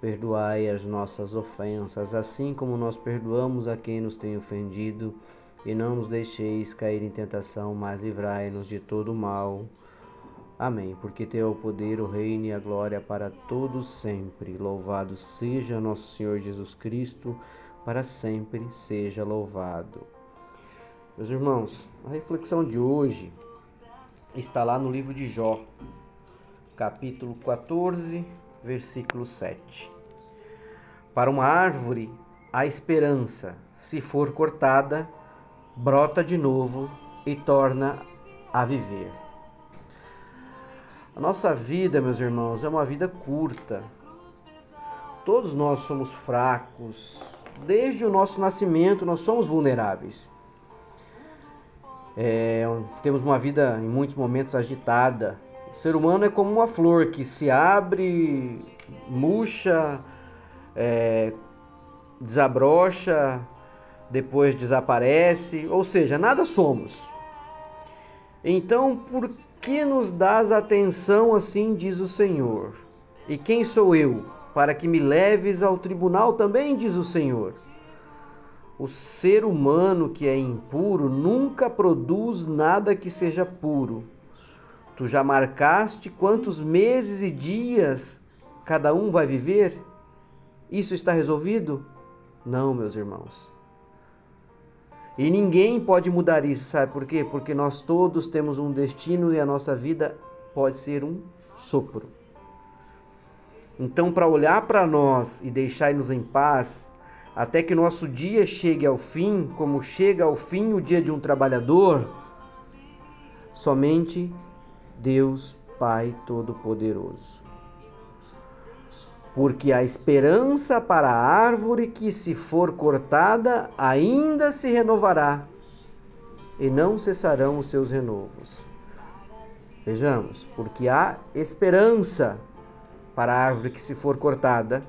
Perdoai as nossas ofensas, assim como nós perdoamos a quem nos tem ofendido, e não nos deixeis cair em tentação, mas livrai-nos de todo mal. Amém. Porque teu o poder, o reino e a glória para todos sempre. Louvado seja nosso Senhor Jesus Cristo, para sempre seja louvado. Meus irmãos, a reflexão de hoje está lá no livro de Jó, capítulo 14, versículo 7. Para uma árvore, a esperança, se for cortada, brota de novo e torna a viver. A nossa vida, meus irmãos, é uma vida curta. Todos nós somos fracos. Desde o nosso nascimento, nós somos vulneráveis. É, temos uma vida em muitos momentos agitada, ser humano é como uma flor que se abre, murcha, é, desabrocha, depois desaparece, ou seja, nada somos. Então, por que nos dás atenção assim, diz o Senhor? E quem sou eu para que me leves ao tribunal também, diz o Senhor? O ser humano que é impuro nunca produz nada que seja puro Tu já marcaste quantos meses e dias cada um vai viver? Isso está resolvido? Não, meus irmãos. E ninguém pode mudar isso, sabe por quê? Porque nós todos temos um destino e a nossa vida pode ser um sopro. Então, para olhar para nós e deixar-nos em paz, até que nosso dia chegue ao fim, como chega ao fim o dia de um trabalhador, somente Deus Pai Todo-Poderoso. Porque a esperança para a árvore que, se for cortada, ainda se renovará, e não cessarão os seus renovos. Vejamos, porque há esperança para a árvore que, se for cortada,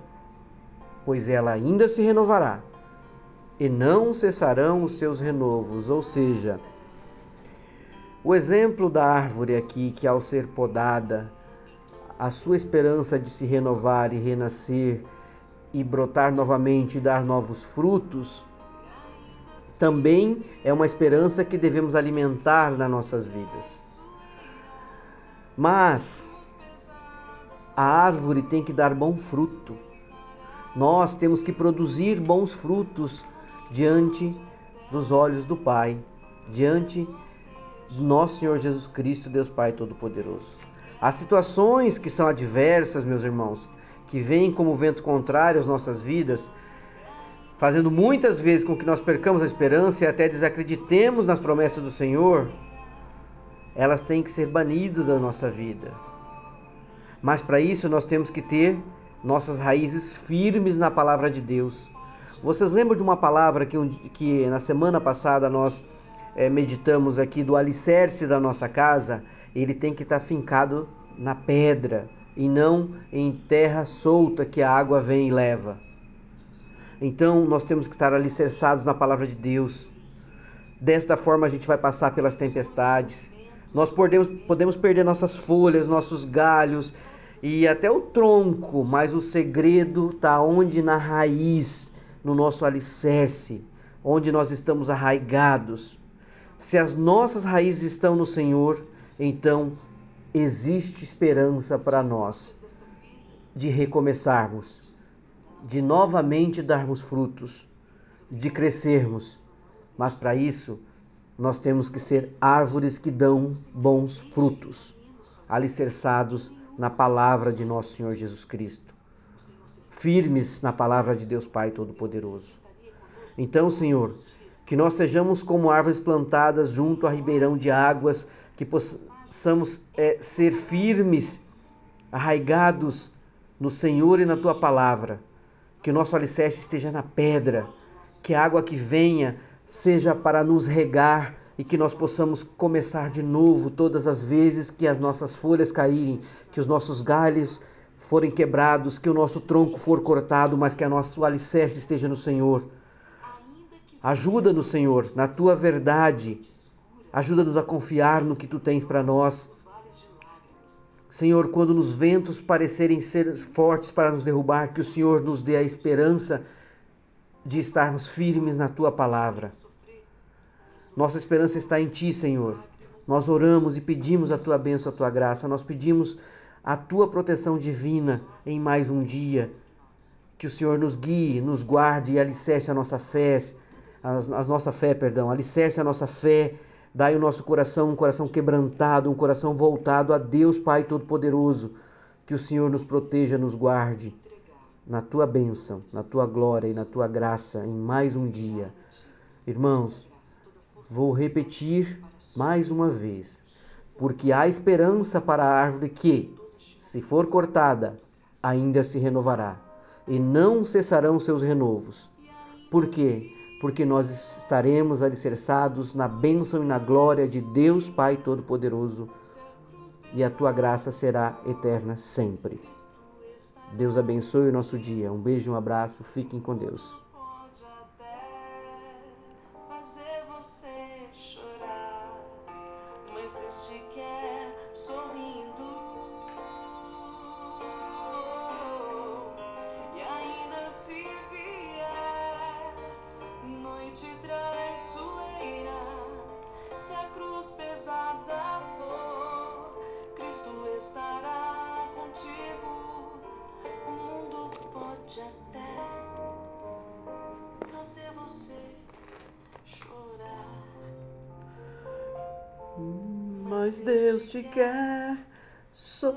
pois ela ainda se renovará, e não cessarão os seus renovos, ou seja, o exemplo da árvore aqui, que ao ser podada, a sua esperança de se renovar e renascer e brotar novamente e dar novos frutos, também é uma esperança que devemos alimentar nas nossas vidas. Mas a árvore tem que dar bom fruto. Nós temos que produzir bons frutos diante dos olhos do Pai, diante de nosso Senhor Jesus Cristo, Deus Pai Todo-Poderoso. As situações que são adversas, meus irmãos, que vêm como vento contrário às nossas vidas, fazendo muitas vezes com que nós percamos a esperança e até desacreditemos nas promessas do Senhor, elas têm que ser banidas da nossa vida. Mas para isso nós temos que ter nossas raízes firmes na palavra de Deus. Vocês lembram de uma palavra que, que na semana passada nós é, meditamos aqui do alicerce da nossa casa, ele tem que estar tá fincado na pedra e não em terra solta que a água vem e leva. Então nós temos que estar alicerçados na palavra de Deus. Desta forma a gente vai passar pelas tempestades. Nós podemos, podemos perder nossas folhas, nossos galhos e até o tronco, mas o segredo está onde? Na raiz, no nosso alicerce, onde nós estamos arraigados. Se as nossas raízes estão no Senhor, então existe esperança para nós de recomeçarmos, de novamente darmos frutos, de crescermos. Mas para isso, nós temos que ser árvores que dão bons frutos, alicerçados na palavra de nosso Senhor Jesus Cristo, firmes na palavra de Deus Pai Todo-Poderoso. Então, Senhor, que nós sejamos como árvores plantadas junto a ribeirão de águas, que possamos é, ser firmes, arraigados no Senhor e na tua palavra, Que o nosso alicerce esteja na pedra, que a água que venha seja para nos regar e que nós possamos começar de novo todas as vezes que as nossas folhas caírem, que os nossos galhos forem quebrados, que o nosso tronco for cortado, mas que a nosso alicerce esteja no Senhor. Ajuda-nos, Senhor, na tua verdade. Ajuda-nos a confiar no que tu tens para nós. Senhor, quando nos ventos parecerem ser fortes para nos derrubar, que o Senhor nos dê a esperança de estarmos firmes na tua palavra. Nossa esperança está em ti, Senhor. Nós oramos e pedimos a tua bênção, a tua graça. Nós pedimos a tua proteção divina em mais um dia. Que o Senhor nos guie, nos guarde e alicerce a nossa fé, a, nossa fé, perdão, alicerce a nossa fé. Dai o nosso coração um coração quebrantado, um coração voltado a Deus Pai Todo-Poderoso. Que o Senhor nos proteja, nos guarde na tua bênção, na tua glória e na tua graça em mais um dia. Irmãos, vou repetir mais uma vez, porque há esperança para a árvore que, se for cortada, ainda se renovará, e não cessarão seus renovos. Por quê? Porque nós estaremos alicerçados na bênção e na glória de Deus Pai Todo-Poderoso, e a tua graça será eterna sempre. Deus abençoe o nosso dia. Um beijo, um abraço, fiquem com Deus. Mas Deus te quer sorrindo.